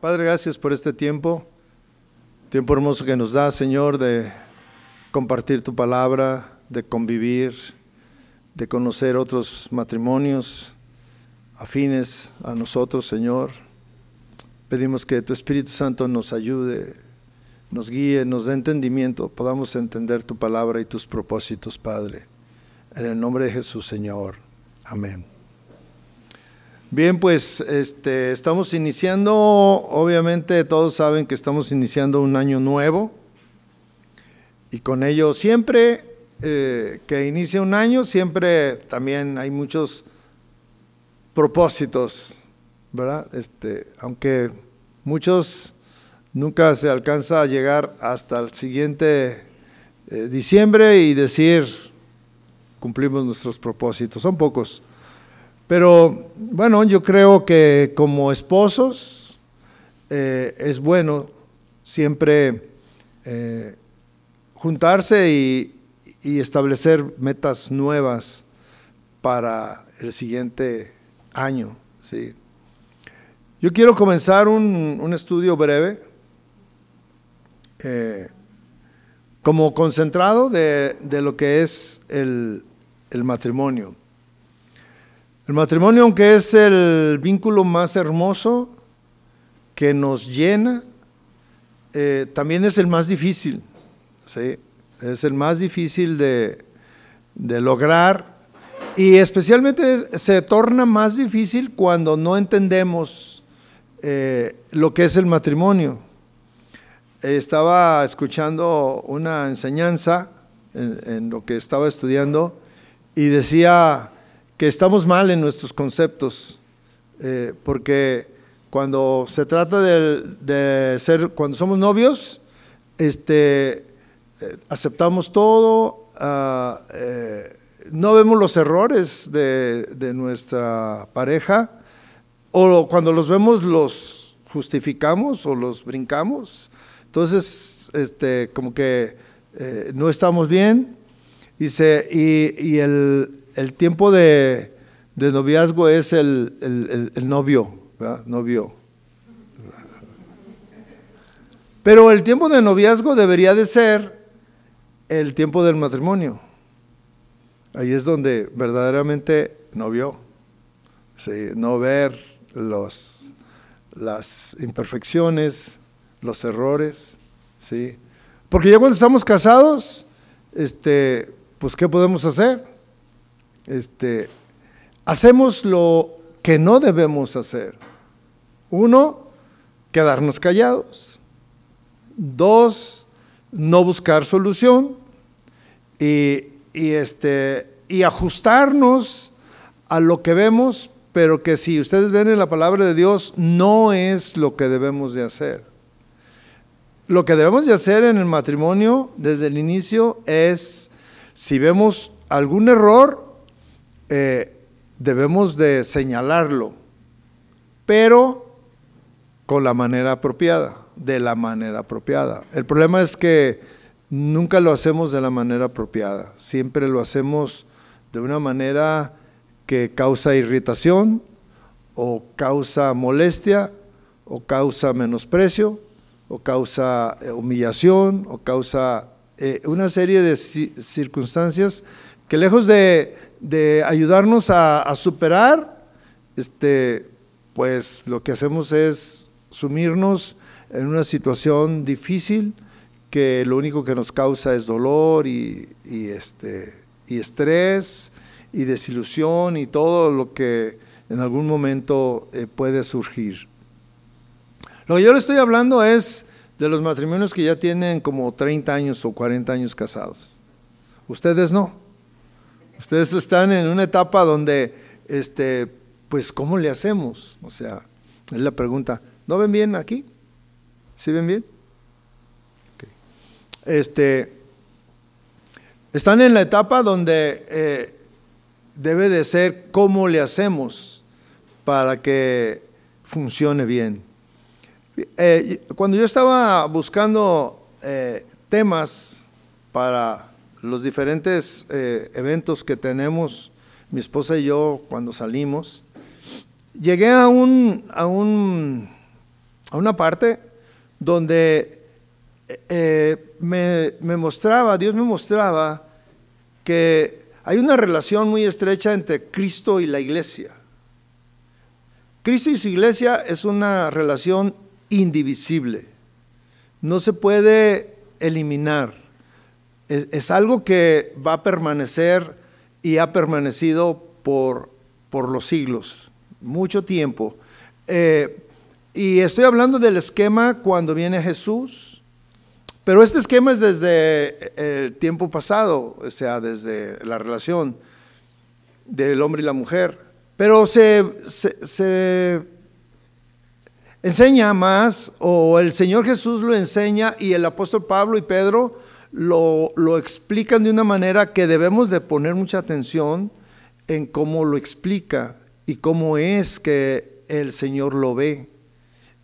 Padre, gracias por este tiempo, tiempo hermoso que nos da, Señor, de compartir tu palabra, de convivir, de conocer otros matrimonios afines a nosotros, Señor. Pedimos que tu Espíritu Santo nos ayude, nos guíe, nos dé entendimiento, podamos entender tu palabra y tus propósitos, Padre. En el nombre de Jesús, Señor. Amén. Bien, pues este, estamos iniciando, obviamente todos saben que estamos iniciando un año nuevo y con ello siempre eh, que inicia un año, siempre también hay muchos propósitos, ¿verdad? Este, aunque muchos nunca se alcanza a llegar hasta el siguiente eh, diciembre y decir cumplimos nuestros propósitos, son pocos. Pero bueno, yo creo que como esposos eh, es bueno siempre eh, juntarse y, establecer metas nuevas para el siguiente año. ¿sí? Yo quiero comenzar un, estudio breve eh, como concentrado de, lo que es el matrimonio. El matrimonio, aunque es el vínculo más hermoso que nos llena, eh, también es el más difícil. ¿sí? Es el más difícil de, lograr y especialmente se torna más difícil cuando no entendemos eh, lo que es el matrimonio. Estaba escuchando una enseñanza en lo que estaba estudiando y decía que estamos mal en nuestros conceptos, eh, porque cuando se trata de, ser, cuando somos novios, este, eh, aceptamos todo, ah, eh, no vemos los errores de, de, nuestra pareja, o cuando los vemos los justificamos o los brincamos. Entonces, este, como que no estamos bien. Dice, y, y el, el tiempo de, noviazgo es el, novio, Novio. Pero el tiempo de noviazgo debería de ser el tiempo del matrimonio. Ahí es donde verdaderamente novio, no ver los, las imperfecciones, los errores, ¿sí? Porque ya cuando estamos casados, este, pues ¿qué podemos hacer? Este, hacemos lo que no debemos hacer. Uno, quedarnos callados. Dos, no buscar solución. Y, este, y ajustarnos a lo que vemos, pero que si ustedes ven en la palabra de Dios, no es lo que debemos de hacer. Lo que debemos de hacer en el matrimonio desde el inicio es, si vemos algún error, eh, debemos de señalarlo, pero con la manera apropiada, de la manera apropiada. El problema es que nunca lo hacemos de la manera apropiada, siempre lo hacemos de una manera que causa irritación o causa molestia o causa menosprecio o causa eh, humillación o causa eh, una serie de circunstancias que lejos de, de ayudarnos a, superar, este, pues lo que hacemos es sumirnos en una situación difícil que lo único que nos causa es dolor y, este, y estrés y desilusión y todo lo que en algún momento eh, puede surgir. Lo que yo le estoy hablando es de los matrimonios que ya tienen como 30 años o 40 años casados. Ustedes no. Ustedes están en una etapa donde, este, pues, ¿cómo le hacemos? O sea, es la pregunta. ¿No ven bien aquí? ¿Sí ven bien? Este, están en la etapa donde eh, debe de ser cómo le hacemos para que funcione bien. Eh, cuando yo estaba buscando eh, temas para los diferentes eh, eventos que tenemos, mi esposa y yo, cuando salimos, llegué a un, a un, a una parte donde eh, me, me mostraba, Dios me mostraba que hay una relación muy estrecha entre Cristo y la iglesia. Cristo y su iglesia es una relación indivisible. No se puede eliminar. Es, algo que va a permanecer y ha permanecido por, por los siglos, mucho tiempo. Eh, y estoy hablando del esquema cuando viene Jesús, pero este esquema es desde el tiempo pasado, o sea, desde la relación del hombre y la mujer. Pero se, se enseña más, o el Señor Jesús lo enseña y el apóstol Pablo y Pedro lo, lo, explican de una manera que debemos de poner mucha atención en cómo lo explica y cómo es que el Señor lo ve.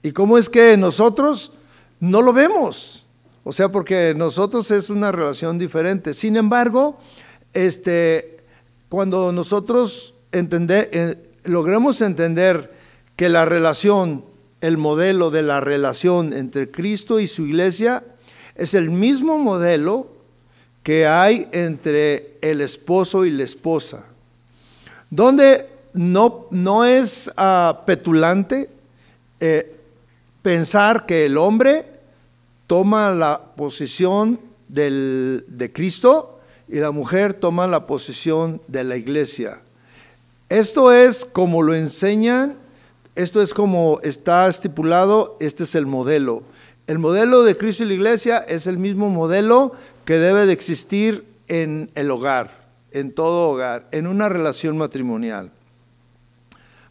Y cómo es que nosotros no lo vemos. O sea, porque nosotros es una relación diferente. Sin embargo, este, cuando nosotros entender, eh, logremos entender que la relación el modelo de la relación entre Cristo y su iglesia es el mismo modelo que hay entre el esposo y la esposa, donde no, no es ah, petulante eh, pensar que el hombre toma la posición de Cristo y la mujer toma la posición de la iglesia. Esto es como lo enseñan esto es como está estipulado, este es el modelo. El modelo de Cristo y la iglesia es el mismo modelo que debe de existir en el hogar, en todo hogar, en una relación matrimonial.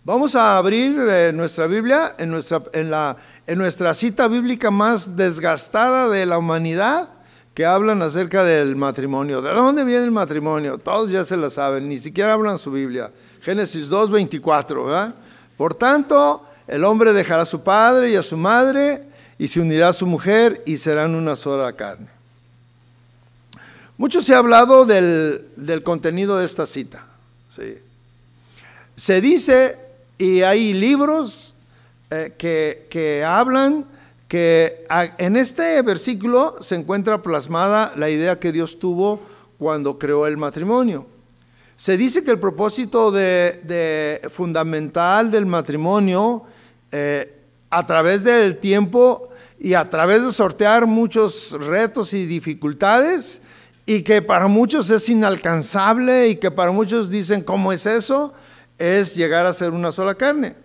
Vamos a abrir eh, nuestra Biblia en nuestra, en, la, en nuestra cita bíblica más desgastada de la humanidad que hablan acerca del matrimonio. ¿De dónde viene el matrimonio? Todos ya se lo saben, ni siquiera hablan su Biblia. Génesis 2, 24, ¿verdad? Por tanto, el hombre dejará a su padre y a su madre y se unirá a su mujer y serán una sola carne. Mucho se ha hablado del, contenido de esta cita. Se dice, y hay libros eh, que, que hablan que en este versículo se encuentra plasmada la idea que Dios tuvo cuando creó el matrimonio. Se dice que el propósito de, fundamental del matrimonio, eh, a través del tiempo y a través de sortear muchos retos y dificultades, y que para muchos es inalcanzable y que para muchos dicen, ¿cómo es eso? Es llegar a ser una sola carne.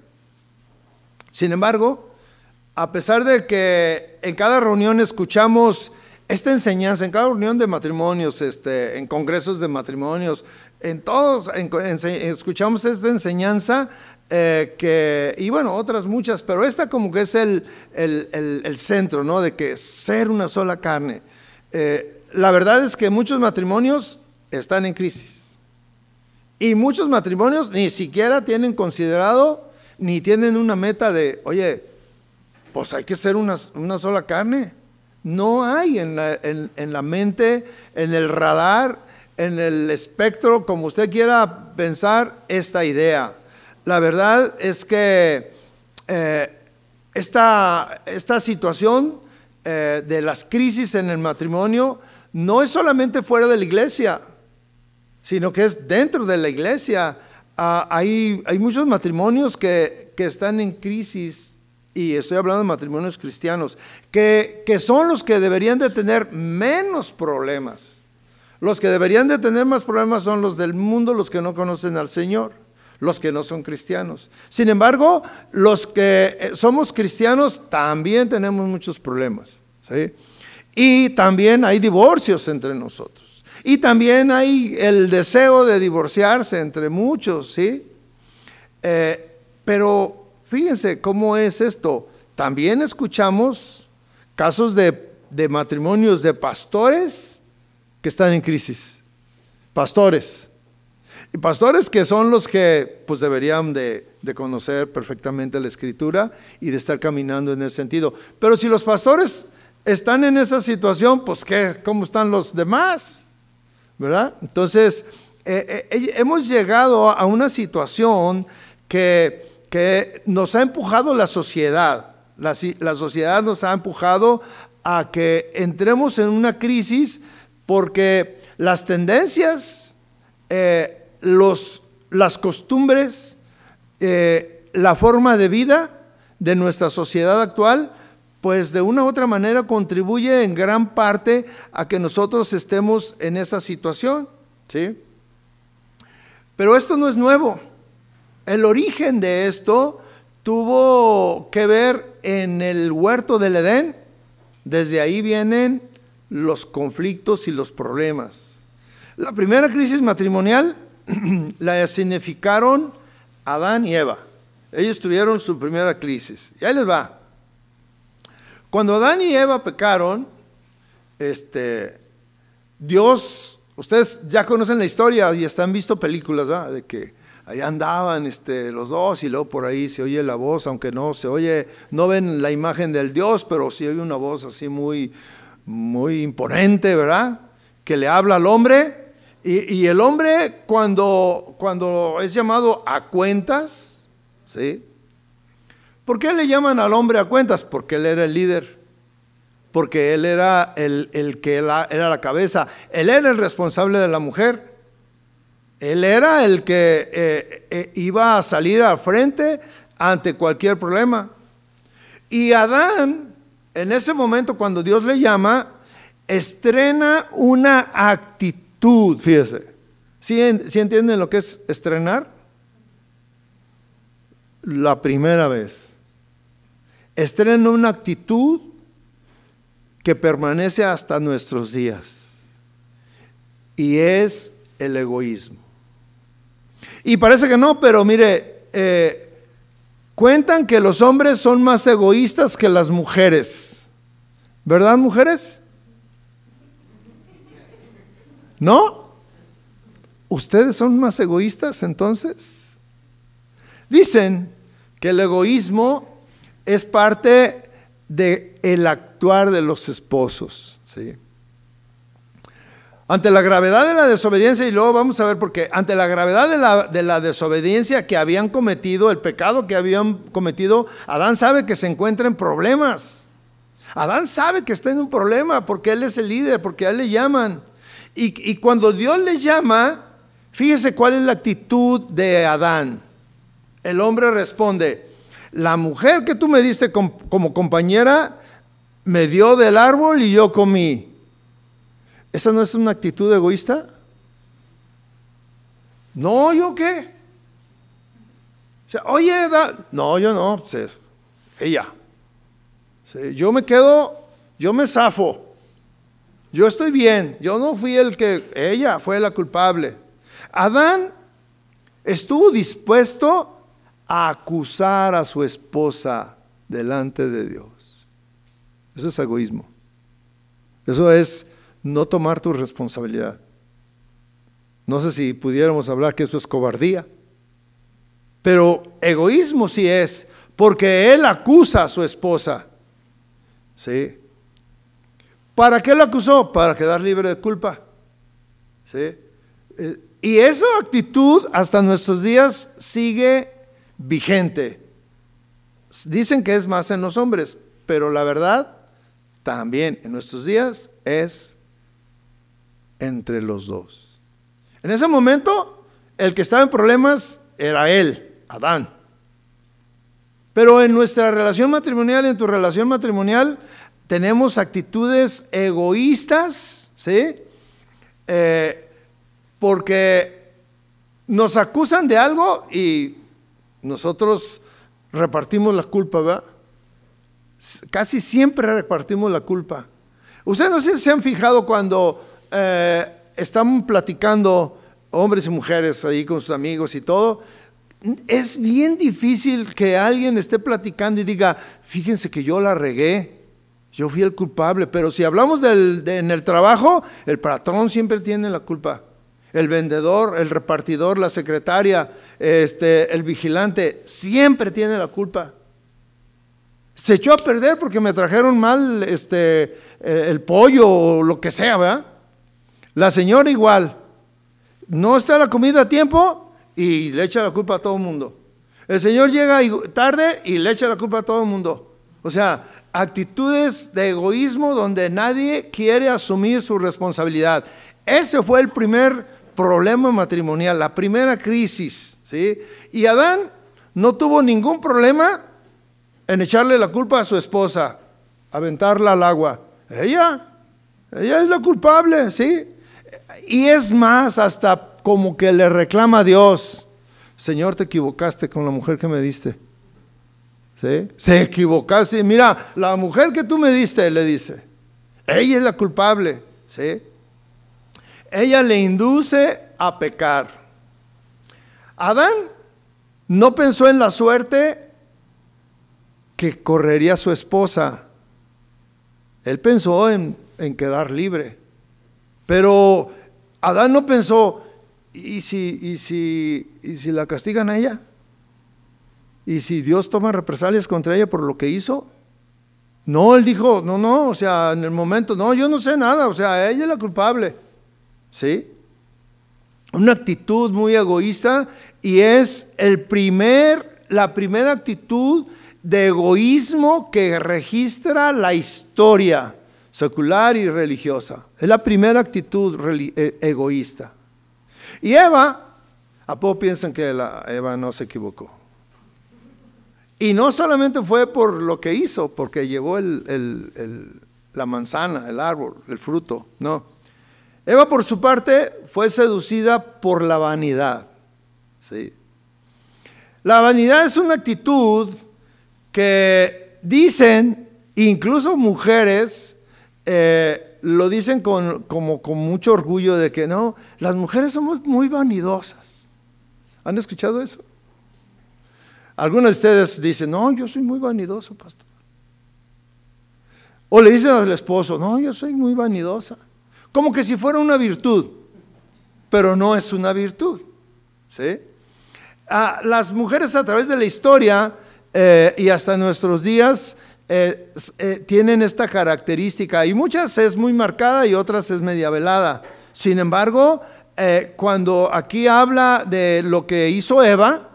Sin embargo, a pesar de que en cada reunión escuchamos esta enseñanza, en cada reunión de matrimonios, este, en congresos de matrimonios, en todos escuchamos esta enseñanza eh, que, y bueno, otras muchas, pero esta como que es el, centro, ¿no? De que ser una sola carne. Eh, la verdad es que muchos matrimonios están en crisis. Y muchos matrimonios ni siquiera tienen considerado, ni tienen una meta de, oye, pues hay que ser una, sola carne. No hay en la, en la mente, en el radar, en el espectro, como usted quiera pensar, esta idea. La verdad es que eh, esta, esta, situación eh, de las crisis en el matrimonio no es solamente fuera de la iglesia, sino que es dentro de la iglesia. Ah, hay, hay, muchos matrimonios que, que, están en crisis, y estoy hablando de matrimonios cristianos, que, que son los que deberían de tener menos problemas los que deberían de tener más problemas son los del mundo, los que no conocen al Señor, los que no son cristianos. Sin embargo, los que eh, somos cristianos también tenemos muchos problemas. Y también hay divorcios entre nosotros. Y también hay el deseo de divorciarse entre muchos, ¿sí? Eh, pero fíjense cómo es esto. También escuchamos casos de, de matrimonios de pastores que están en crisis. Pastores. Y pastores que son los que pues deberían de, conocer perfectamente la escritura y de estar caminando en ese sentido. Pero si los pastores están en esa situación, pues ¿qué? ¿cómo están los demás? ¿Verdad? Entonces, eh, eh, hemos llegado a una situación que, que nos ha empujado la sociedad. La, sociedad nos ha empujado a que entremos en una crisis porque las tendencias, eh, los, las costumbres, eh, la forma de vida de nuestra sociedad actual, pues de una u otra manera contribuye en gran parte a que nosotros estemos en esa situación. ¿sí? Pero esto no es nuevo. El origen de esto tuvo que ver en el huerto del Edén. Desde ahí vienen los conflictos y los problemas. La primera crisis matrimonial la significaron Adán y Eva. Ellos tuvieron su primera crisis. Y ahí les va. Cuando Adán y Eva pecaron, este, Dios, ustedes ya conocen la historia y están visto películas de que ahí andaban este, los dos y luego por ahí se oye la voz, aunque no se oye, no ven la imagen del Dios, pero sí oye una voz así muy, muy imponente, ¿verdad? Que le habla al hombre. Y, el hombre cuando, cuando es llamado a cuentas, ¿sí? ¿Por qué le llaman al hombre a cuentas? Porque él era el líder, porque él era el, el que era la cabeza, él era el responsable de la mujer. Él era el que eh, eh, iba a salir al frente ante cualquier problema. Y Adán, en ese momento cuando Dios le llama, estrena una actitud, fíjese. ¿Sí, entienden lo que es estrenar? La primera vez. Estrena una actitud que permanece hasta nuestros días. Y es el egoísmo. Y parece que no, pero mire, eh, cuentan que los hombres son más egoístas que las mujeres. ¿Verdad, mujeres? ¿No? ¿Ustedes son más egoístas entonces? Dicen que el egoísmo es parte del el actuar de los esposos, ¿sí? Ante la gravedad de la desobediencia, y luego vamos a ver por qué, ante la gravedad de la, de la, desobediencia que habían cometido, el pecado que habían cometido, Adán sabe que se encuentra en problemas. Adán sabe que está en un problema porque él es el líder, porque a él le llaman. Y, cuando Dios le llama, fíjese cuál es la actitud de Adán. El hombre responde, la mujer que tú me diste como compañera me dio del árbol y yo comí. ¿Esa no es una actitud egoísta? No, ¿yo qué? oye, no, yo no, ella. yo me quedo, yo me zafo. Yo estoy bien, yo no fui el que, ella fue la culpable. Adán estuvo dispuesto a acusar a su esposa delante de Dios. Eso es egoísmo. Eso es no tomar tu responsabilidad. No sé si pudiéramos hablar que eso es cobardía, pero egoísmo sí es, porque él acusa a su esposa. ¿Sí? ¿Para qué lo acusó? Para quedar libre de culpa. ¿Sí? Eh, y esa actitud hasta nuestros días sigue vigente. Dicen que es más en los hombres, pero la verdad también en nuestros días es entre los dos. En ese momento, el que estaba en problemas era él, Adán. Pero en nuestra relación matrimonial, en tu relación matrimonial, tenemos actitudes egoístas, ¿sí? Eh, porque nos acusan de algo y nosotros repartimos la culpa, ¿verdad? Casi siempre repartimos la culpa. Ustedes no sé si se han fijado cuando eh, están platicando hombres y mujeres ahí con sus amigos y todo, es bien difícil que alguien esté platicando y diga, fíjense que yo la regué, yo fui el culpable, pero si hablamos del, en el trabajo, el patrón siempre tiene la culpa. El vendedor, el repartidor, la secretaria, este, el vigilante, siempre tiene la culpa. Se echó a perder porque me trajeron mal este, el pollo o lo que sea, ¿verdad? La señora igual. No está la comida a tiempo y le echa la culpa a todo el mundo. El Señor llega tarde y le echa la culpa a todo el mundo. O sea, actitudes de egoísmo donde nadie quiere asumir su responsabilidad. Ese fue el primer problema matrimonial, la primera crisis. ¿sí? Y Adán no tuvo ningún problema en echarle la culpa a su esposa, aventarla al agua. Ella, ella es la culpable, ¿sí? Y es más, hasta como que le reclama a Dios, Señor, te equivocaste con la mujer que me diste. Se equivocaste. Mira, la mujer que tú me diste, le dice, ella es la culpable. ¿sí? Ella le induce a pecar. Adán no pensó en la suerte que correría su esposa. Él pensó en, en quedar libre. Pero Adán no pensó, ¿y si, y, si, ¿y si la castigan a ella? ¿Y si Dios toma represalias contra ella por lo que hizo? No, él dijo, no, no, o sea, en el momento, no, yo no sé nada, o sea, ella es la culpable. ¿Sí? Una actitud muy egoísta y es el primer, la primera actitud de egoísmo que registra la historia secular y religiosa. Es la primera actitud e, egoísta. Y Eva, ¿a poco piensan que Eva no se equivocó? Y no solamente fue por lo que hizo, porque llevó la manzana, el árbol, el fruto, no. Eva por su parte fue seducida por la vanidad. ¿sí? La vanidad es una actitud que dicen, incluso mujeres, eh, lo dicen con, con mucho orgullo de que no, las mujeres somos muy vanidosas. ¿Han escuchado eso? Algunos de ustedes dicen, no, yo soy muy vanidoso, pastor. O le dicen al esposo, no, yo soy muy vanidosa. Como que si fuera una virtud, pero no es una virtud. ¿sí? Ah, las mujeres a través de la historia eh, y hasta nuestros días eh, eh, tienen esta característica y muchas es muy marcada y otras es media velada. Sin embargo, cuando aquí habla de lo que hizo Eva,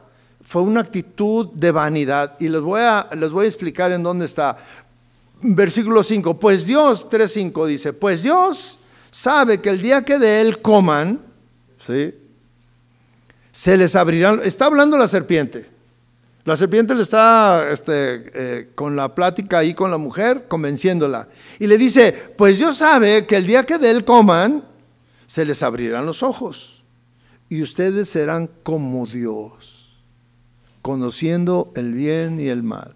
fue una actitud de vanidad. Y les voy a, voy a explicar en dónde está. Versículo 5, pues Dios, 3.5 dice, pues Dios sabe que el día que de él coman, ¿sí? se les abrirán, está hablando la serpiente. La serpiente le está este, eh, con la plática ahí con la mujer, convenciéndola. Y le dice, pues Dios sabe que el día que de él coman, se les abrirán los ojos. Y ustedes serán como Dios conociendo el bien y el mal.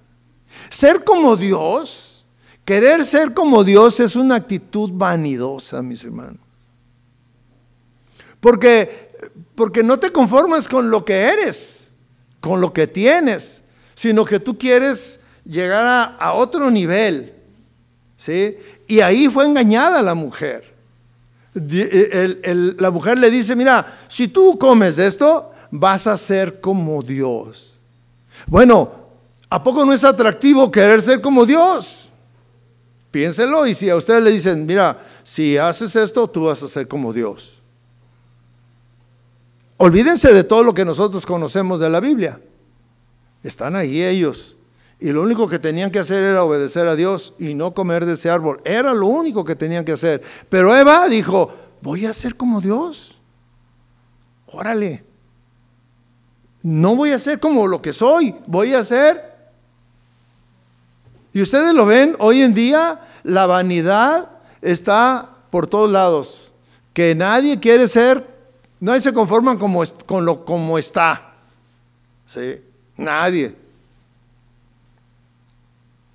Ser como Dios, querer ser como Dios es una actitud vanidosa, mis hermanos. Porque, porque no te conformas con lo que eres, con lo que tienes, sino que tú quieres llegar a, otro nivel. ¿sí? Y ahí fue engañada la mujer. la mujer le dice, mira, si tú comes esto, vas a ser como Dios. Bueno, ¿a poco no es atractivo querer ser como Dios? Piénselo y si a ustedes le dicen, mira, si haces esto, tú vas a ser como Dios. Olvídense de todo lo que nosotros conocemos de la Biblia. Están ahí ellos. Y lo único que tenían que hacer era obedecer a Dios y no comer de ese árbol. Era lo único que tenían que hacer. Pero Eva dijo, voy a ser como Dios. Órale. No voy a ser como lo que soy, voy a ser. Y ustedes lo ven, hoy en día la vanidad está por todos lados. Que nadie quiere ser, nadie se conforma como, con lo como está. ¿Sí? Nadie.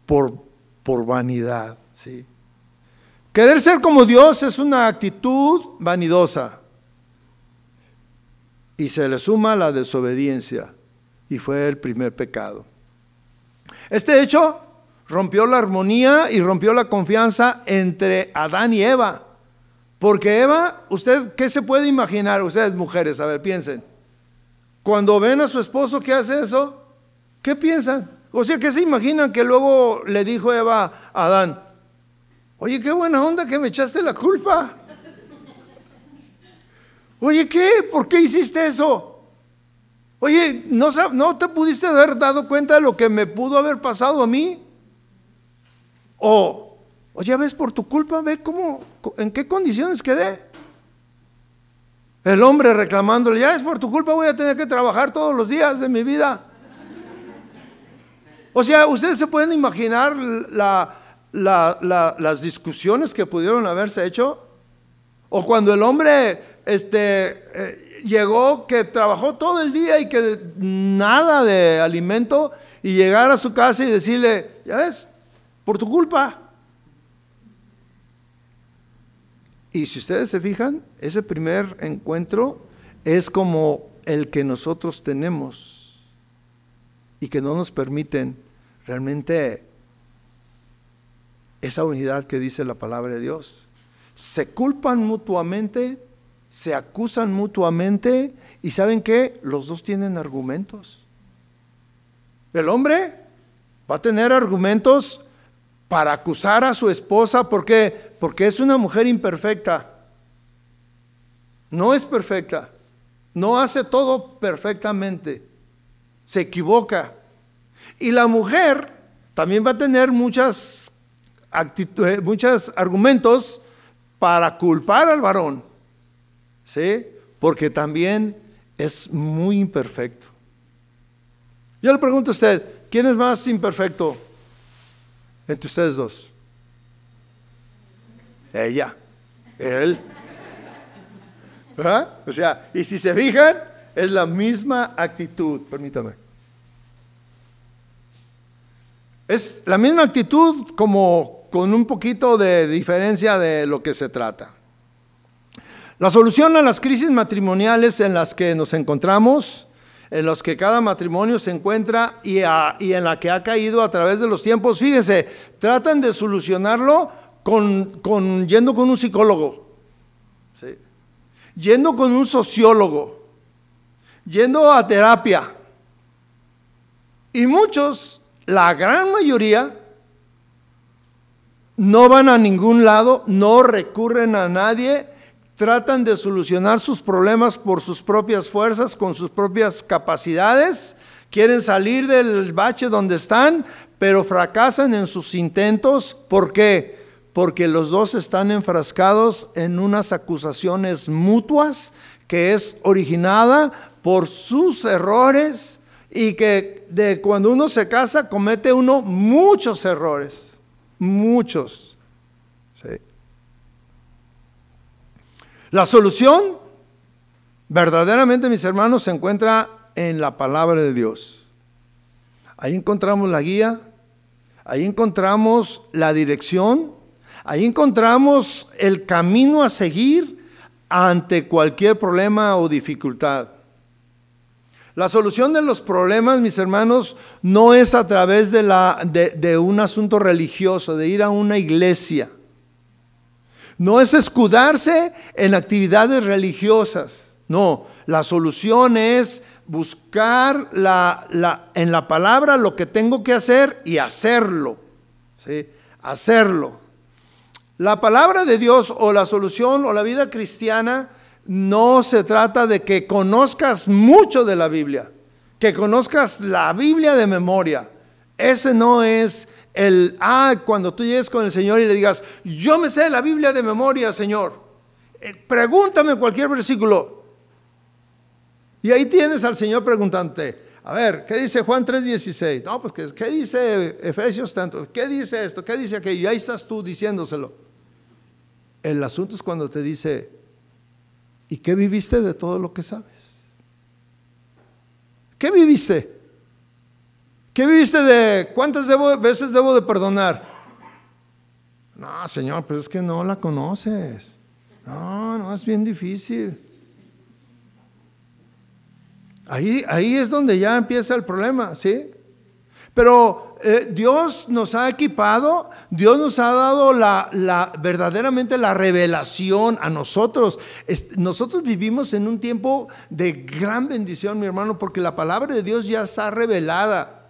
Por, por vanidad. ¿sí? Querer ser como Dios es una actitud vanidosa y se le suma la desobediencia y fue el primer pecado. Este hecho rompió la armonía y rompió la confianza entre Adán y Eva. Porque Eva, ¿usted qué se puede imaginar? Ustedes mujeres, a ver, piensen. Cuando ven a su esposo que hace eso, ¿qué piensan? O sea, ¿qué se imaginan que luego le dijo Eva a Adán? Oye, qué buena onda que me echaste la culpa. Oye, ¿qué? ¿Por qué hiciste eso? Oye, ¿no, ¿no te pudiste haber dado cuenta de lo que me pudo haber pasado a mí? O, o ya ves por tu culpa, ve cómo, en qué condiciones quedé. El hombre reclamándole, ya es por tu culpa, voy a tener que trabajar todos los días de mi vida. O sea, ustedes se pueden imaginar las discusiones que pudieron haberse hecho. O cuando el hombre este, eh, llegó, que trabajó todo el día y que nada de alimento, y llegar a su casa y decirle, ya ves, por tu culpa. Y si ustedes se fijan, ese primer encuentro es como el que nosotros tenemos y que no nos permiten realmente esa unidad que dice la palabra de Dios. Se culpan mutuamente, se acusan mutuamente y saben que los dos tienen argumentos. El hombre va a tener argumentos para acusar a su esposa porque porque es una mujer imperfecta. No es perfecta. No hace todo perfectamente. Se equivoca. Y la mujer también va a tener muchas actitudes, muchos argumentos para culpar al varón. ¿Sí? Porque también es muy imperfecto. Yo le pregunto a usted, ¿quién es más imperfecto entre ustedes dos? Ella, él. ¿verdad? O sea, y si se fijan, es la misma actitud, permítame. Es la misma actitud como con un poquito de diferencia de lo que se trata. La solución a las crisis matrimoniales en las que nos encontramos, en las que cada matrimonio se encuentra y, en la que ha caído a través de los tiempos, fíjense, tratan de solucionarlo con, yendo con un psicólogo, yendo con un sociólogo, yendo a terapia. Y muchos, la gran mayoría, no van a ningún lado, no recurren a nadie, tratan de solucionar sus problemas por sus propias fuerzas, con sus propias capacidades, quieren salir del bache donde están, pero fracasan en sus intentos. ¿Por qué? porque los dos están enfrascados en unas acusaciones mutuas que es originada por sus errores y que de cuando uno se casa comete uno muchos errores, muchos. La solución, verdaderamente mis hermanos, se encuentra en la palabra de Dios. Ahí encontramos la guía, ahí encontramos la dirección, Ahí encontramos el camino a seguir ante cualquier problema o dificultad. La solución de los problemas, mis hermanos, no es a través de, de, un asunto religioso, de ir a una iglesia. No es escudarse en actividades religiosas. No, la solución es buscar la, en la palabra lo que tengo que hacer y hacerlo. ¿sí? Hacerlo. La palabra de Dios o la solución o la vida cristiana no se trata de que conozcas mucho de la Biblia, que conozcas la Biblia de memoria. Ese no es el, ah, cuando tú llegues con el Señor y le digas, yo me sé la Biblia de memoria, Señor. Eh, pregúntame cualquier versículo. Y ahí tienes al Señor preguntante, a ver, ¿qué dice Juan 3:16? No, pues ¿qué, dice Efesios tanto? ¿Qué dice esto? ¿Qué dice aquello? Y ahí estás tú diciéndoselo. El asunto es cuando te dice, ¿y qué viviste de todo lo que sabes? ¿Qué viviste? ¿Qué viviste de cuántas veces debo de perdonar? No, Señor, pero es que no la conoces. No, no, es bien difícil. Ahí, ahí es donde ya empieza el problema, ¿sí? Pero eh, Dios nos ha equipado, Dios nos ha dado la, verdaderamente la revelación a nosotros. nosotros vivimos en un tiempo de gran bendición, mi hermano, porque la palabra de Dios ya está revelada.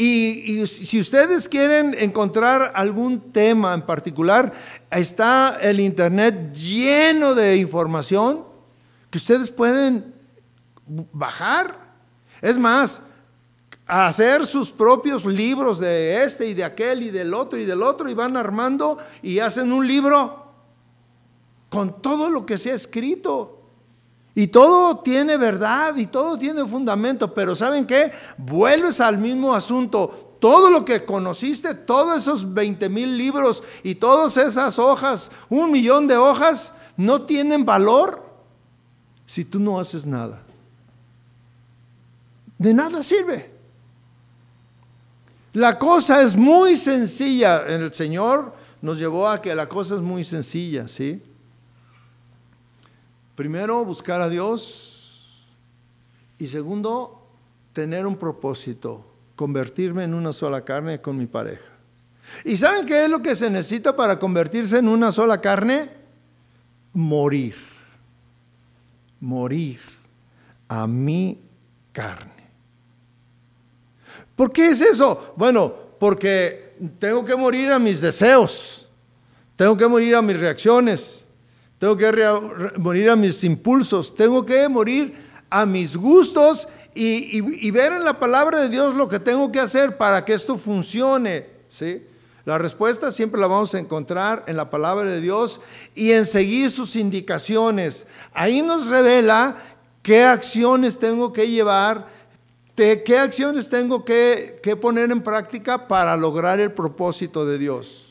Y, si ustedes quieren encontrar algún tema en particular, está el Internet lleno de información que ustedes pueden bajar. Es más, hacer sus propios libros de este y de aquel y del otro y del otro y van armando y hacen un libro con todo lo que se ha escrito. Y todo tiene verdad y todo tiene fundamento, pero ¿saben qué? Vuelves al mismo asunto. Todo lo que conociste, todos esos 20 mil libros y todas esas hojas, un millón de hojas, no tienen valor si tú no haces nada. De nada sirve. La cosa es muy sencilla. El Señor nos llevó a que la cosa es muy sencilla, ¿sí? Primero, buscar a Dios. Y segundo, tener un propósito, convertirme en una sola carne con mi pareja. ¿Y saben qué es lo que se necesita para convertirse en una sola carne? Morir. Morir a mi carne. ¿Por qué es eso? Bueno, porque tengo que morir a mis deseos, tengo que morir a mis reacciones, tengo que morir a mis impulsos, tengo que morir a mis gustos y, ver en la palabra de Dios lo que tengo que hacer para que esto funcione. ¿sí? La respuesta siempre la vamos a encontrar en la palabra de Dios y en seguir sus indicaciones. Ahí nos revela qué acciones tengo que llevar, qué acciones tengo que poner en práctica para lograr el propósito de Dios.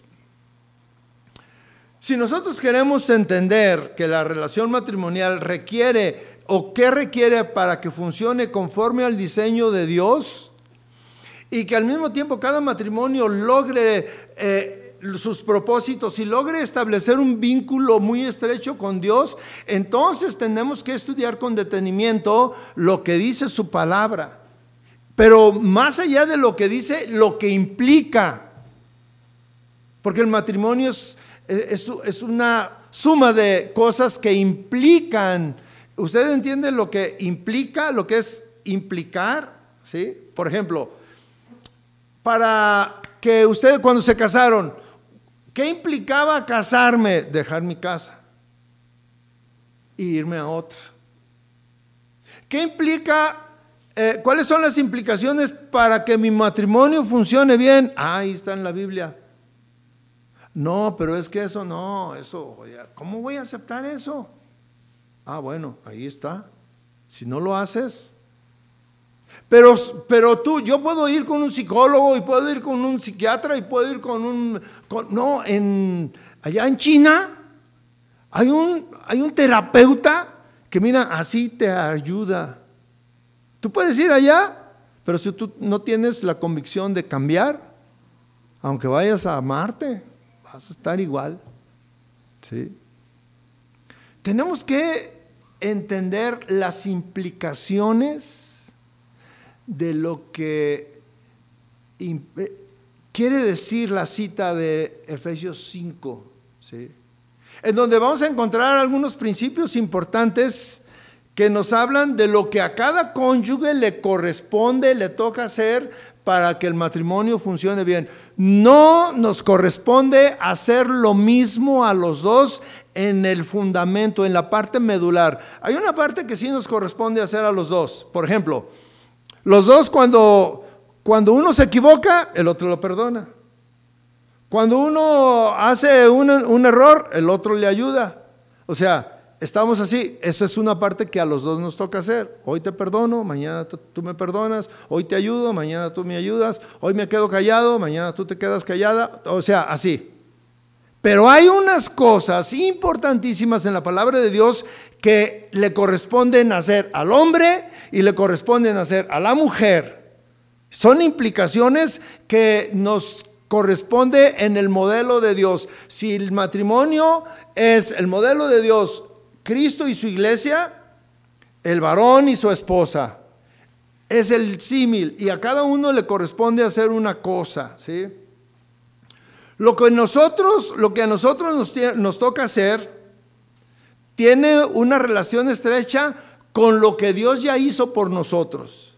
Si nosotros queremos entender que la relación matrimonial requiere o qué requiere para que funcione conforme al diseño de Dios y que al mismo tiempo cada matrimonio logre eh, sus propósitos y logre establecer un vínculo muy estrecho con Dios, entonces tenemos que estudiar con detenimiento lo que dice su palabra. Pero más allá de lo que dice, lo que implica. Porque el matrimonio es es, una suma de cosas que implican. ¿Usted entiende lo que implica, lo que es implicar? ¿Sí? Por ejemplo, para que ustedes cuando se casaron, ¿qué implicaba casarme? Dejar mi casa e irme a otra. ¿Qué implica, eh, cuáles son las implicaciones para que mi matrimonio funcione bien? Ah, ahí está en la Biblia. No, pero es que eso no, eso, ¿cómo voy a aceptar eso? Ah, bueno, ahí está. Si no lo haces. Pero, pero tú, yo puedo ir con un psicólogo y puedo ir con un psiquiatra y puedo ir con un... no, en, allá en China hay un, hay un terapeuta que mira, así te ayuda. Tú puedes ir allá, pero si tú no tienes la convicción de cambiar, aunque vayas a Marte, vas a estar igual. ¿sí? Tenemos que entender las implicaciones de lo que eh, quiere decir la cita de Efesios 5, ¿sí? en donde vamos a encontrar algunos principios importantes que nos hablan de lo que a cada cónyuge le corresponde, le toca hacer para que el matrimonio funcione bien. No nos corresponde hacer lo mismo a los dos en el fundamento, en la parte medular. Hay una parte que sí nos corresponde hacer a los dos. Por ejemplo, los dos cuando, cuando uno se equivoca, el otro lo perdona. Cuando uno hace un, un error, el otro le ayuda. O sea, estamos así. Esa es una parte que a los dos nos toca hacer. Hoy te perdono, mañana tú me perdonas. Hoy te ayudo, mañana tú me ayudas. Hoy me quedo callado, mañana tú te quedas callada. O sea, así. Pero hay unas cosas importantísimas en la palabra de Dios que le corresponden hacer al hombre y le corresponden hacer a la mujer. Son implicaciones que nos corresponde en el modelo de Dios. Si el matrimonio es el modelo de Dios Cristo y su iglesia, el varón y su esposa. Es el símil y a cada uno le corresponde hacer una cosa, ¿sí? Lo que nosotros, lo que a nosotros nos, nos toca hacer tiene una relación estrecha con lo que Dios ya hizo por nosotros.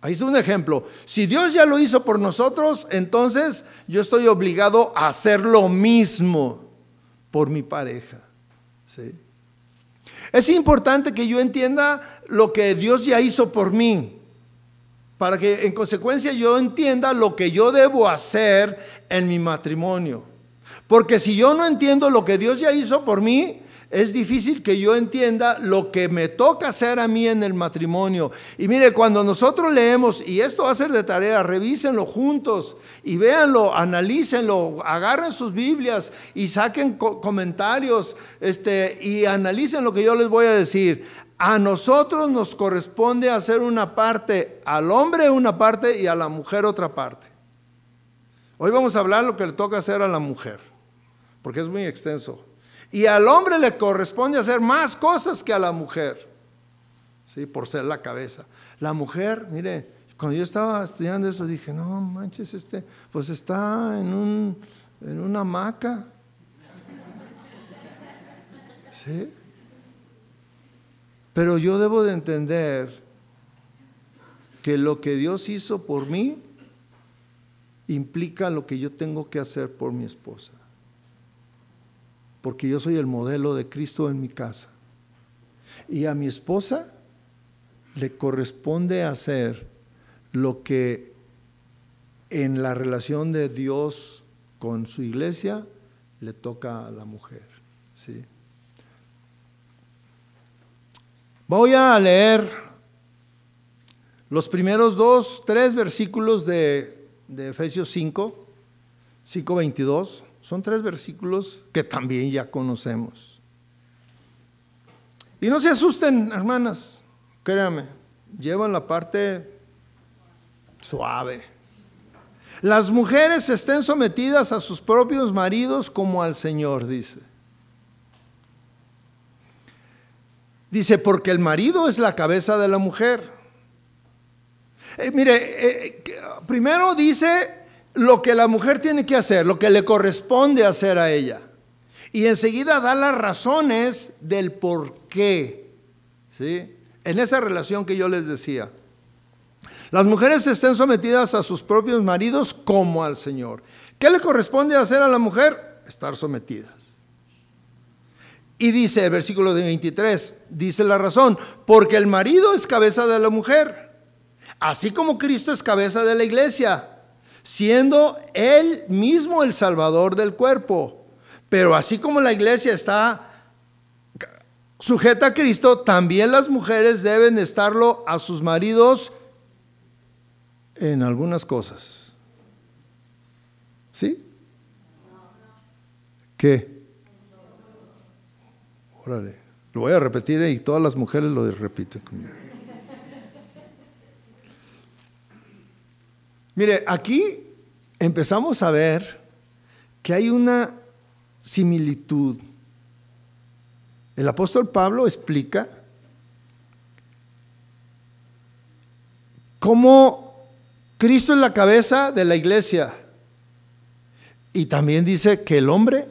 Ahí es un ejemplo. Si Dios ya lo hizo por nosotros, entonces yo estoy obligado a hacer lo mismo por mi pareja. ¿sí? Es importante que yo entienda lo que Dios ya hizo por mí. para que en consecuencia yo entienda lo que yo debo hacer en mi matrimonio. Porque si yo no entiendo lo que Dios ya hizo por mí, es difícil que yo entienda lo que me toca hacer a mí en el matrimonio. Y mire, cuando nosotros leemos, y esto va a ser de tarea, revísenlo juntos y véanlo, analícenlo, agarren sus Biblias y saquen comentarios este, y analicen lo que yo les voy a decir. A nosotros nos corresponde hacer una parte, al hombre una parte y a la mujer otra parte. Hoy vamos a hablar lo que le toca hacer a la mujer, porque es muy extenso. Y al hombre le corresponde hacer más cosas que a la mujer, ¿sí? por ser la cabeza. La mujer, mire, cuando yo estaba estudiando eso dije, no manches, este, pues está en, un, en una hamaca. ¿Sí? Pero yo debo de entender que lo que Dios hizo por mí implica lo que yo tengo que hacer por mi esposa porque yo soy el modelo de Cristo en mi casa. Y a mi esposa le corresponde hacer lo que en la relación de Dios con su iglesia le toca a la mujer. ¿sí? Voy a leer los primeros dos, tres versículos de, de Efesios 5, 5.22. Son tres versículos que también ya conocemos. Y no se asusten, hermanas, créanme, llevan la parte suave. Las mujeres estén sometidas a sus propios maridos como al Señor, dice. Dice, porque el marido es la cabeza de la mujer. Eh, mire, eh, primero dice lo que la mujer tiene que hacer, lo que le corresponde hacer a ella. Y enseguida da las razones del por qué. ¿sí? En esa relación que yo les decía. Las mujeres estén sometidas a sus propios maridos como al Señor. ¿Qué le corresponde hacer a la mujer? Estar sometidas. Y dice, el versículo de 23, dice la razón, porque el marido es cabeza de la mujer, así como Cristo es cabeza de la iglesia siendo Él mismo el Salvador del cuerpo. Pero así como la iglesia está sujeta a Cristo, también las mujeres deben estarlo a sus maridos en algunas cosas. ¿Sí? ¿Qué? Órale, lo voy a repetir y todas las mujeres lo repiten conmigo. Mire, aquí empezamos a ver que hay una similitud. El apóstol Pablo explica cómo Cristo es la cabeza de la iglesia y también dice que el hombre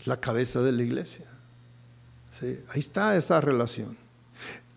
es la cabeza de la iglesia. ahí está esa relación.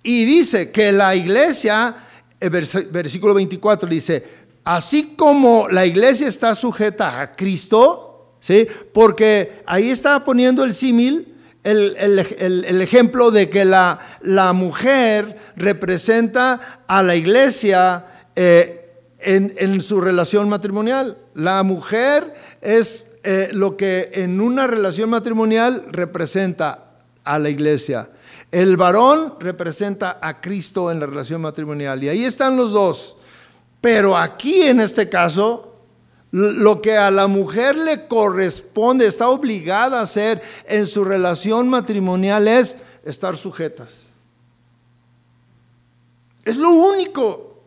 Y dice que la iglesia, el versículo 24 dice, así como la iglesia está sujeta a Cristo, ¿sí? porque ahí está poniendo el símil, el, ejemplo de que la, la, mujer representa a la iglesia eh, en, su relación matrimonial. La mujer es eh, lo que en una relación matrimonial representa a la iglesia. El varón representa a Cristo en la relación matrimonial. Y ahí están los dos. Pero aquí en este caso, lo que a la mujer le corresponde, está obligada a hacer en su relación matrimonial es estar sujetas. Es lo único.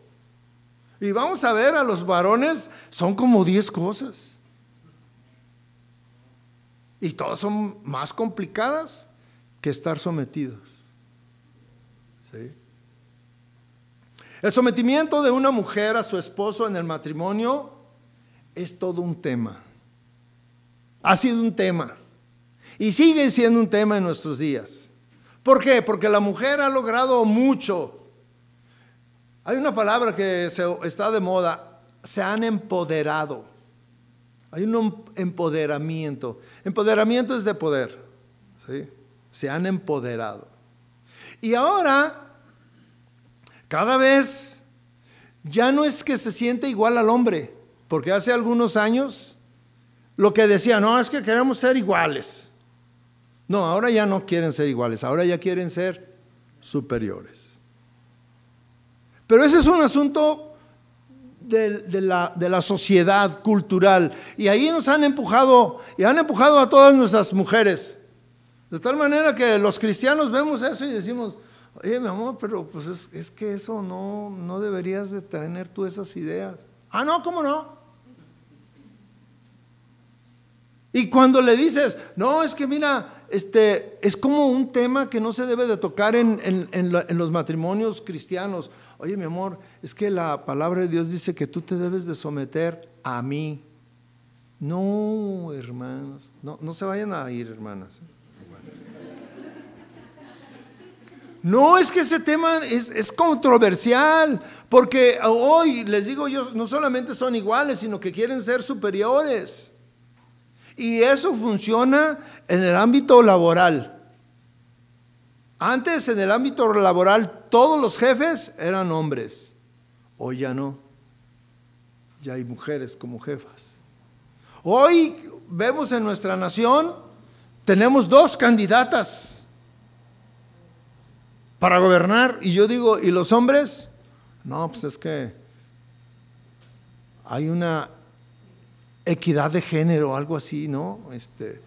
Y vamos a ver, a los varones son como 10 cosas. Y todas son más complicadas que estar sometidos. ¿Sí? El sometimiento de una mujer a su esposo en el matrimonio es todo un tema. Ha sido un tema. Y sigue siendo un tema en nuestros días. ¿Por qué? Porque la mujer ha logrado mucho. Hay una palabra que está de moda, se han empoderado. Hay un empoderamiento. Empoderamiento es de poder. ¿sí? Se han empoderado. Y ahora cada vez ya no es que se siente igual al hombre, porque hace algunos años lo que decía, no, es que queremos ser iguales. No, ahora ya no quieren ser iguales, ahora ya quieren ser superiores. Pero ese es un asunto de, la, de, la, sociedad cultural. Y ahí nos han empujado, y han empujado a todas nuestras mujeres. De tal manera que los cristianos vemos eso y decimos, oye mi amor, pero pues es, es que eso no, no deberías de tener tú esas ideas. Ah, no, ¿cómo no? Y cuando le dices, no, es que mira, este, es como un tema que no se debe de tocar en, en, los matrimonios cristianos. Oye, mi amor, es que la palabra de Dios dice que tú te debes de someter a mí. No, hermanos, no, no se vayan a ir, hermanas. No, es que ese tema es, es, controversial, porque hoy les digo yo, no solamente son iguales, sino que quieren ser superiores. Y eso funciona en el ámbito laboral. Antes en el ámbito laboral todos los jefes eran hombres, hoy ya no, ya hay mujeres como jefas. Hoy vemos en nuestra nación, tenemos dos candidatas para gobernar. Y yo digo, ¿y los hombres? No, pues es que hay una equidad de género, algo así, ¿no? Este,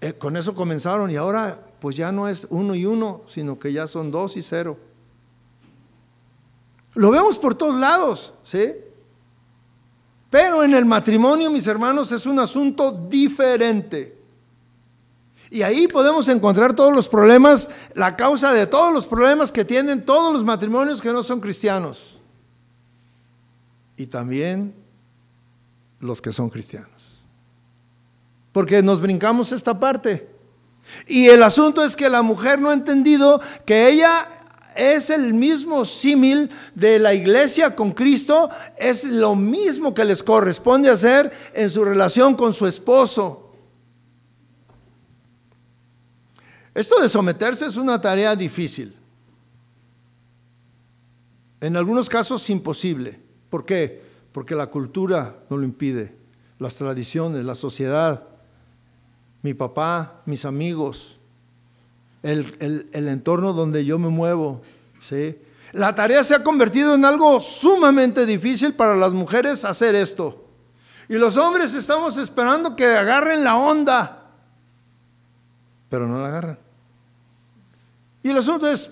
eh, con eso comenzaron y ahora pues ya no es uno y uno, sino que ya son dos y cero. Lo vemos por todos lados, ¿sí? Pero en el matrimonio, mis hermanos, es un asunto diferente. Y ahí podemos encontrar todos los problemas, la causa de todos los problemas que tienen todos los matrimonios que no son cristianos. Y también los que son cristianos. Porque nos brincamos esta parte. Y el asunto es que la mujer no ha entendido que ella es el mismo símil de la iglesia con Cristo, es lo mismo que les corresponde hacer en su relación con su esposo. Esto de someterse es una tarea difícil. En algunos casos imposible. ¿Por qué? Porque la cultura no lo impide, las tradiciones, la sociedad, mi papá, mis amigos, el, entorno donde yo me muevo. ¿sí? La tarea se ha convertido en algo sumamente difícil para las mujeres hacer esto. Y los hombres estamos esperando que agarren la onda, pero no la agarran. Y el asunto es,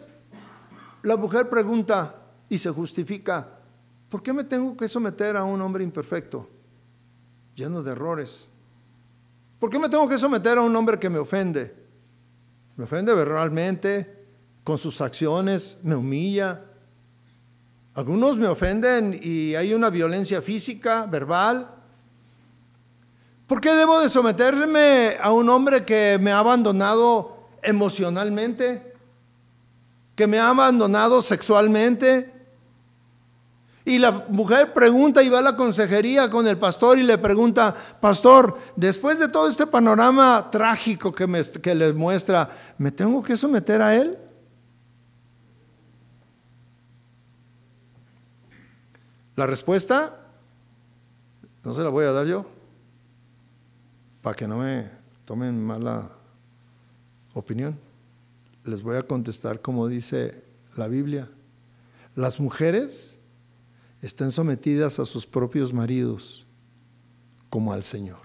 la mujer pregunta y se justifica, ¿por qué me tengo que someter a un hombre imperfecto, lleno de errores? ¿Por qué me tengo que someter a un hombre que me ofende? Me ofende verbalmente, con sus acciones, me humilla. Algunos me ofenden y hay una violencia física, verbal. ¿Por qué debo de someterme a un hombre que me ha abandonado emocionalmente? Que me ha abandonado sexualmente. Y la mujer pregunta y va a la consejería con el pastor y le pregunta, pastor, después de todo este panorama trágico que, me, que le muestra, ¿me tengo que someter a él? La respuesta no se la voy a dar yo, para que no me tomen mala opinión les voy a contestar como dice la Biblia. Las mujeres están sometidas a sus propios maridos como al Señor.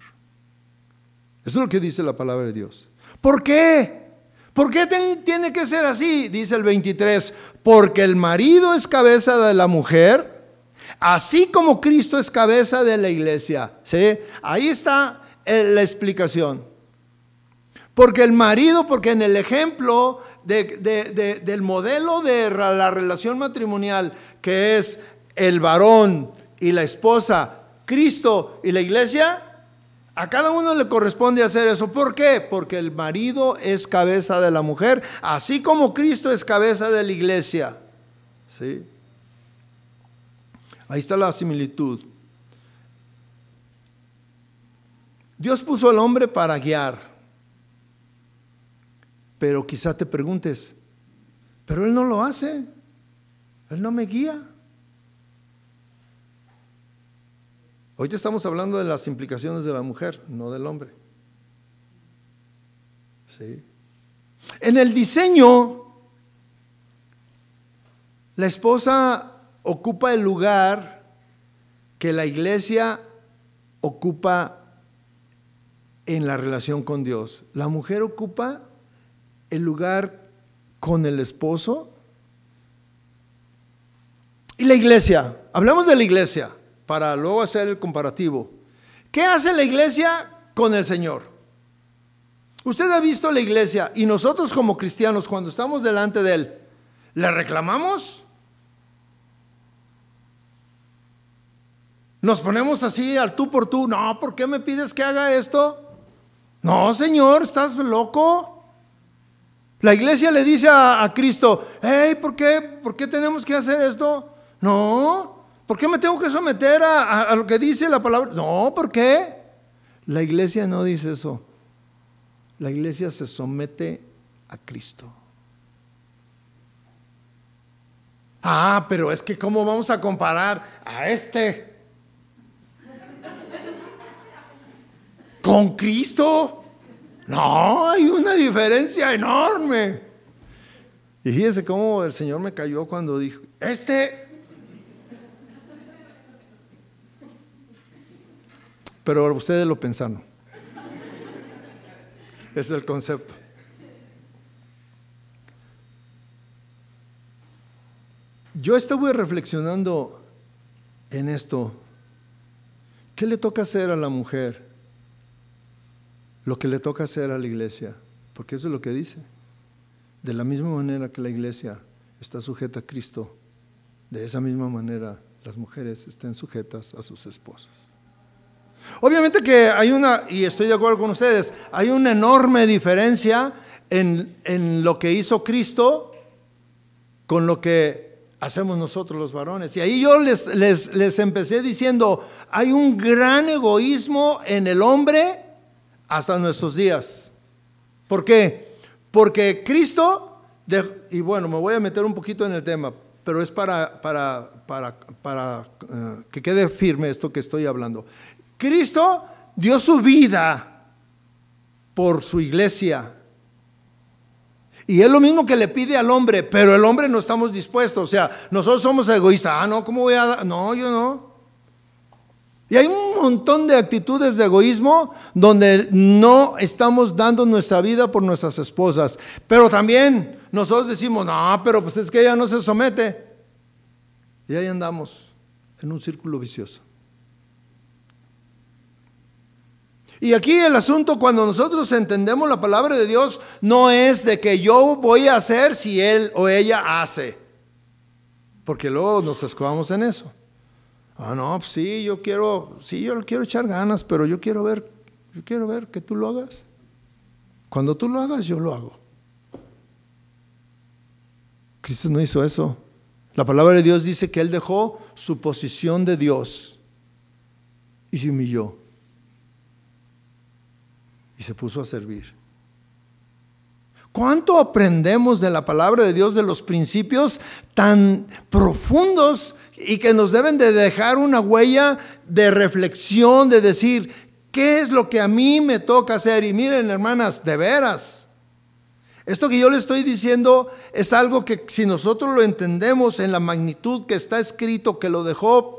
Eso es lo que dice la palabra de Dios. ¿Por qué? ¿Por qué tiene que ser así? Dice el 23, porque el marido es cabeza de la mujer, así como Cristo es cabeza de la iglesia. ¿Sí? Ahí está la explicación. Porque el marido, porque en el ejemplo del modelo de la relación matrimonial, que es el varón y la esposa, Cristo y la iglesia, a cada uno le corresponde hacer eso. ¿Por qué? Porque el marido es cabeza de la mujer, así como Cristo es cabeza de la iglesia. ¿Sí? Ahí está la similitud. Dios puso al hombre para guiar. Pero quizá te preguntes, pero Él no lo hace, Él no me guía. Hoy estamos hablando de las implicaciones de la mujer, no del hombre. ¿Sí? En el diseño, la esposa ocupa el lugar que la iglesia ocupa en la relación con Dios. La mujer ocupa el lugar con el esposo y la iglesia. Hablamos de la iglesia para luego hacer el comparativo. ¿Qué hace la iglesia con el Señor? Usted ha visto la iglesia y nosotros como cristianos cuando estamos delante de Él, ¿le reclamamos? Nos ponemos así al tú por tú. No, ¿por qué me pides que haga esto? No, Señor, estás loco. La iglesia le dice a, Cristo, hey, ¿por qué? ¿Por qué tenemos que hacer esto? No, ¿por qué me tengo que someter a, lo que dice la palabra? No, ¿por qué? La iglesia no dice eso. La iglesia se somete a Cristo. Ah, pero es que ¿cómo vamos a comparar a este con Cristo? No, hay una diferencia enorme. Y fíjese cómo el Señor me cayó cuando dijo, este pero ustedes lo pensaron. Es el concepto. Yo estuve reflexionando en esto. ¿Qué le toca hacer a la mujer? Lo que le toca hacer a la iglesia. Porque eso es lo que dice. De la misma manera que la iglesia está sujeta a Cristo, de esa misma manera las mujeres estén sujetas a sus esposos. Obviamente que hay una, y estoy de acuerdo con ustedes, hay una enorme diferencia en, lo que hizo Cristo con lo que hacemos nosotros los varones. Y ahí yo les, les, les, empecé diciendo, hay un gran egoísmo en el hombre hasta nuestros días. ¿Por qué? Porque Cristo, y bueno, me voy a meter un poquito en el tema, pero es para, para, para, para eh, que quede firme esto que estoy hablando. Cristo dio su vida por su iglesia. Y es lo mismo que le pide al hombre, pero el hombre no estamos dispuestos. O sea, nosotros somos egoístas. Ah, no, ¿cómo voy a dar? No, yo no. Y hay un montón de actitudes de egoísmo donde no estamos dando nuestra vida por nuestras esposas. Pero también nosotros decimos, no, pero pues es que ella no se somete. Y ahí andamos en un círculo vicioso. Y aquí el asunto cuando nosotros entendemos la palabra de Dios no es de que yo voy a hacer si él o ella hace. Porque luego nos escudamos en eso. Ah, no, pues sí, yo quiero, sí, yo quiero echar ganas, pero yo quiero ver, yo quiero ver que tú lo hagas. Cuando tú lo hagas, yo lo hago. Cristo no hizo eso. La palabra de Dios dice que Él dejó su posición de Dios y se humilló y se puso a servir. ¿Cuánto aprendemos de la palabra de Dios, de los principios tan profundos y que nos deben de dejar una huella de reflexión, de decir, ¿qué es lo que a mí me toca hacer? Y miren, hermanas, de veras, esto que yo le estoy diciendo es algo que si nosotros lo entendemos en la magnitud que está escrito, que lo dejó,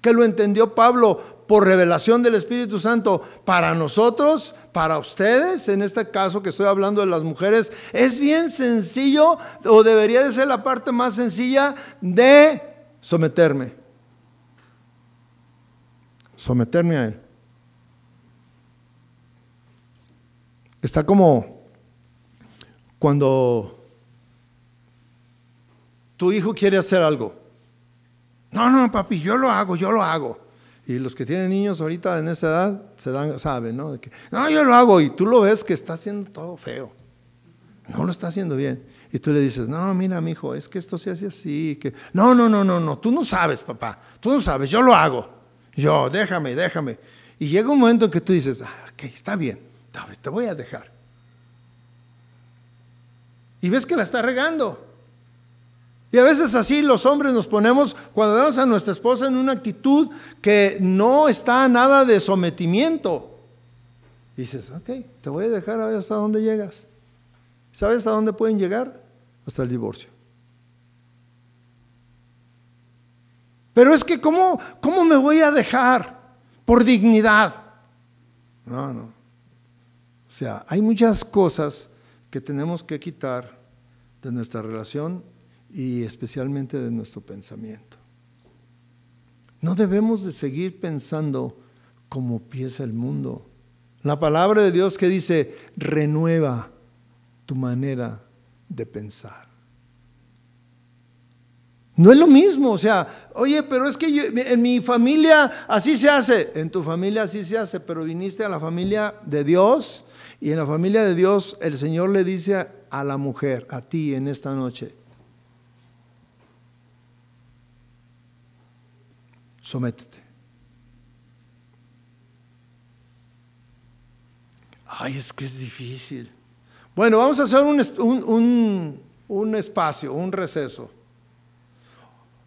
que lo entendió Pablo por revelación del Espíritu Santo, para nosotros para ustedes, en este caso que estoy hablando de las mujeres, es bien sencillo o debería de ser la parte más sencilla de someterme. Someterme a Él. Está como cuando tu hijo quiere hacer algo. No, no, papi, yo lo hago, yo lo hago. Y los que tienen niños ahorita en esa edad se dan, saben, ¿no? De que, no, yo lo hago y tú lo ves que está haciendo todo feo. No lo está haciendo bien. Y tú le dices, no, mira, mi hijo, es que esto se hace así. Que... No, no, no, no, no, tú no sabes, papá. Tú no sabes, yo lo hago. Yo, déjame, déjame. Y llega un momento en que tú dices, ah, ok, está bien, te voy a dejar. Y ves que la está regando. Y a veces así los hombres nos ponemos cuando vemos a nuestra esposa en una actitud que no está nada de sometimiento. dices, ok, te voy a dejar a ver hasta dónde llegas. ¿Sabes hasta dónde pueden llegar? Hasta el divorcio. Pero es que, ¿cómo, cómo me voy a dejar? Por dignidad. No, no. O sea, hay muchas cosas que tenemos que quitar de nuestra relación y especialmente de nuestro pensamiento. No debemos de seguir pensando como piensa el mundo. La palabra de Dios que dice, renueva tu manera de pensar. No es lo mismo, o sea, oye, pero es que en mi familia así se hace, en tu familia así se hace, pero viniste a la familia de Dios y en la familia de Dios el Señor le dice a la mujer, a ti en esta noche, sométete. Ay, es que es difícil. Bueno, vamos a hacer un, un espacio, un receso.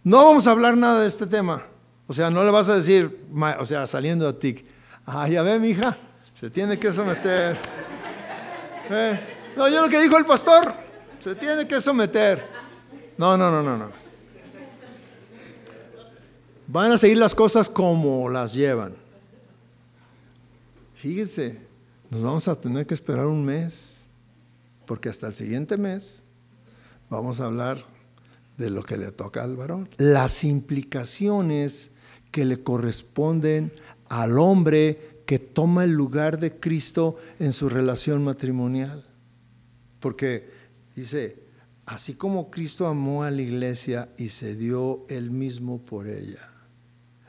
No vamos a hablar nada de este tema. O sea, no le vas a decir, o sea, saliendo a ti, ah, ya ve, mi hija, se tiene que someter. Eh, no, yo lo que dijo el pastor, se tiene que someter. No, no, no, no, no. Van a seguir las cosas como las llevan. Fíjense, nos vamos a tener que esperar un mes, porque hasta el siguiente mes vamos a hablar de lo que le toca al varón. Las implicaciones que le corresponden al hombre que toma el lugar de Cristo en su relación matrimonial. Porque dice, así como Cristo amó a la iglesia y se dio él mismo por ella.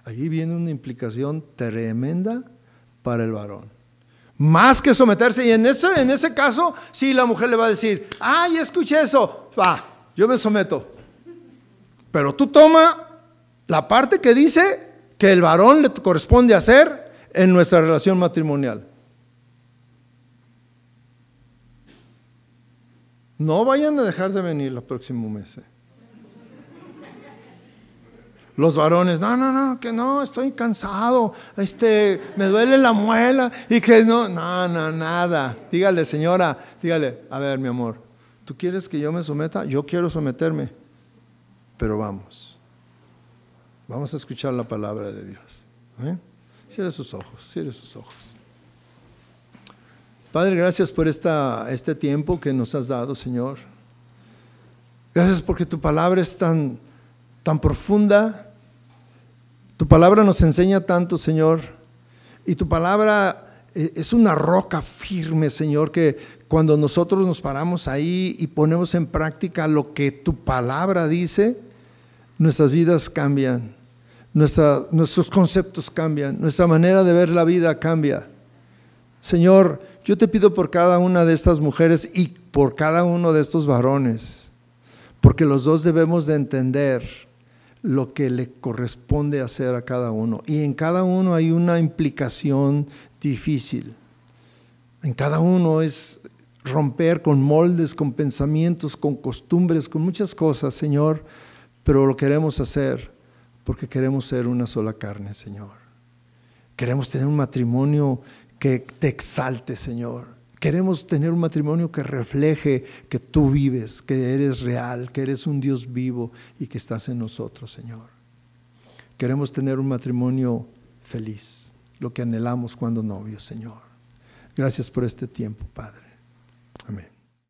Allí viene una implicación tremenda para el varón. Más que someterse. Y en ese, en ese caso, sí, la mujer le va a decir, ay, escuché eso, va, yo me someto. Pero tú toma la parte que dice que el varón le corresponde hacer en nuestra relación matrimonial. No vayan a dejar de venir los próximos meses. Los varones, no, no, no, que no, estoy cansado, este, me duele la muela y que no, no, no, nada. Dígale, señora, dígale, a ver, mi amor, ¿tú quieres que yo me someta? Yo quiero someterme pero vamos. Vamos a escuchar la palabra de Dios. ¿eh? Cierre sus ojos, cierre sus ojos. Padre, gracias por esta, este tiempo que nos has dado, Señor. Gracias porque tu palabra es tan, tan profunda. Tu palabra nos enseña tanto, Señor. Y tu palabra eh, es una roca firme, Señor, que cuando nosotros nos paramos ahí y ponemos en práctica lo que tu palabra dice, nuestras vidas cambian, nuestros conceptos cambian, nuestra manera de ver la vida cambia. Señor, yo te pido por cada una de estas mujeres y por cada uno de estos varones, porque los dos debemos de entender lo que le corresponde hacer a cada uno. Y en cada uno hay una implicación difícil. En cada uno es romper con moldes, con pensamientos, con costumbres, con muchas cosas, Señor pero lo queremos hacer porque queremos ser una sola carne, Señor. Queremos tener un matrimonio que te exalte, Señor. Queremos tener un matrimonio que refleje que tú vives, que eres real, que eres un Dios vivo y que estás en nosotros, Señor. Queremos tener un matrimonio feliz, lo que anhelamos cuando novios, Señor. Gracias por este tiempo, Padre.